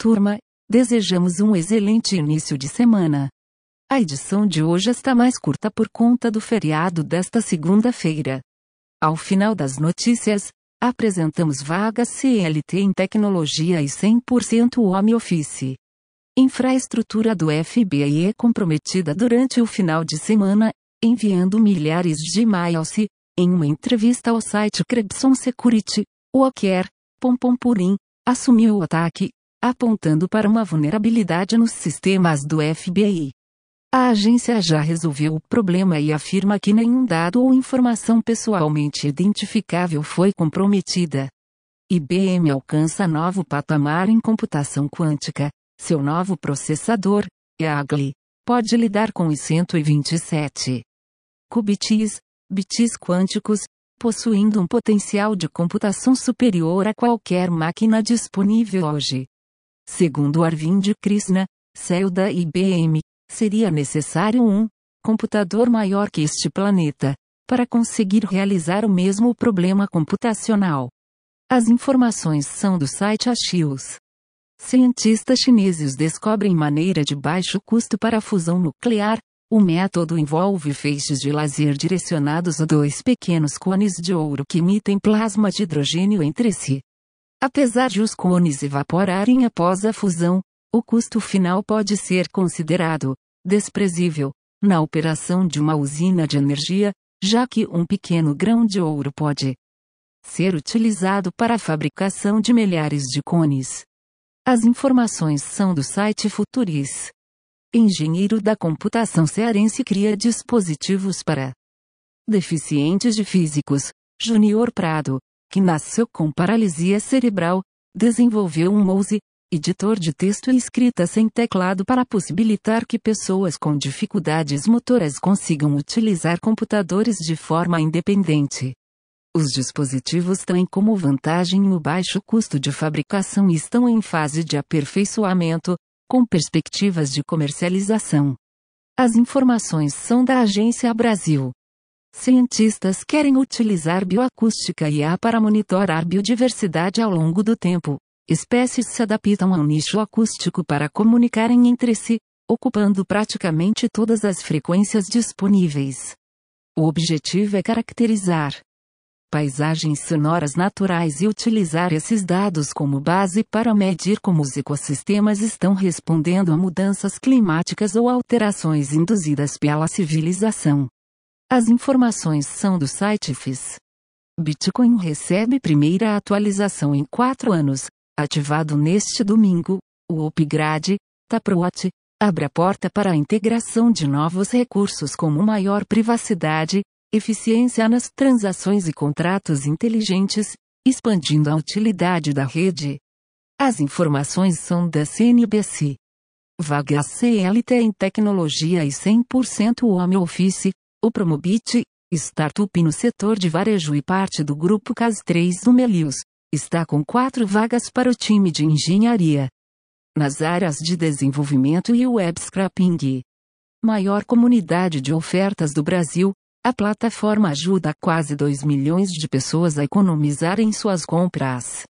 Turma, desejamos um excelente início de semana. A edição de hoje está mais curta por conta do feriado desta segunda-feira. Ao final das notícias, apresentamos vagas CLT em tecnologia e 100% home office. Infraestrutura do FBI é comprometida durante o final de semana, enviando milhares de e-mails. Em uma entrevista ao site Crebson Security, Walker, Pompompurim, assumiu o ataque, apontando para uma vulnerabilidade nos sistemas do FBI. A agência já resolveu o problema e afirma que nenhum dado ou informação pessoalmente identificável foi comprometida. IBM alcança novo patamar em computação quântica. Seu novo processador, EAGLE, pode lidar com os 127 qubits, bits quânticos, possuindo um potencial de computação superior a qualquer máquina disponível hoje. Segundo Arvind Krishna, CEO da IBM, seria necessário um computador maior que este planeta para conseguir realizar o mesmo problema computacional. As informações são do site Axios. Cientistas chineses descobrem maneira de baixo custo para a fusão nuclear. O método envolve feixes de laser direcionados a dois pequenos cones de ouro que emitem plasma de hidrogênio entre si. Apesar de os cones evaporarem após a fusão, o custo final pode ser considerado desprezível na operação de uma usina de energia, já que um pequeno grão de ouro pode ser utilizado para a fabricação de milhares de cones. As informações são do site Futuris. Engenheiro da computação cearense cria dispositivos para deficientes de físicos. Júnior Prado, que nasceu com paralisia cerebral, desenvolveu um mouse, editor de texto e escrita sem teclado para possibilitar que pessoas com dificuldades motoras consigam utilizar computadores de forma independente. Os dispositivos têm como vantagem o baixo custo de fabricação e estão em fase de aperfeiçoamento, com perspectivas de comercialização. As informações são da Agência Brasil. Cientistas querem utilizar bioacústica IA para monitorar biodiversidade ao longo do tempo. Espécies se adaptam ao nicho acústico para comunicarem entre si, ocupando praticamente todas as frequências disponíveis. O objetivo é caracterizar paisagens sonoras naturais e utilizar esses dados como base para medir como os ecossistemas estão respondendo a mudanças climáticas ou alterações induzidas pela civilização. As informações são do site FIS. Bitcoin recebe primeira atualização em quatro anos, ativado neste domingo. O upgrade, Taproot, abre a porta para a integração de novos recursos como maior privacidade, eficiência nas transações e contratos inteligentes, expandindo a utilidade da rede. As informações são da CNBC. Vaga CLT em tecnologia e 100% home office, o Promobit, startup no setor de varejo e parte do grupo CAS3 do Melius, está com quatro vagas para o time de engenharia. Nas áreas de desenvolvimento e web scrapping. Maior comunidade de ofertas do Brasil, a plataforma ajuda quase 2 milhões de pessoas a economizarem suas compras.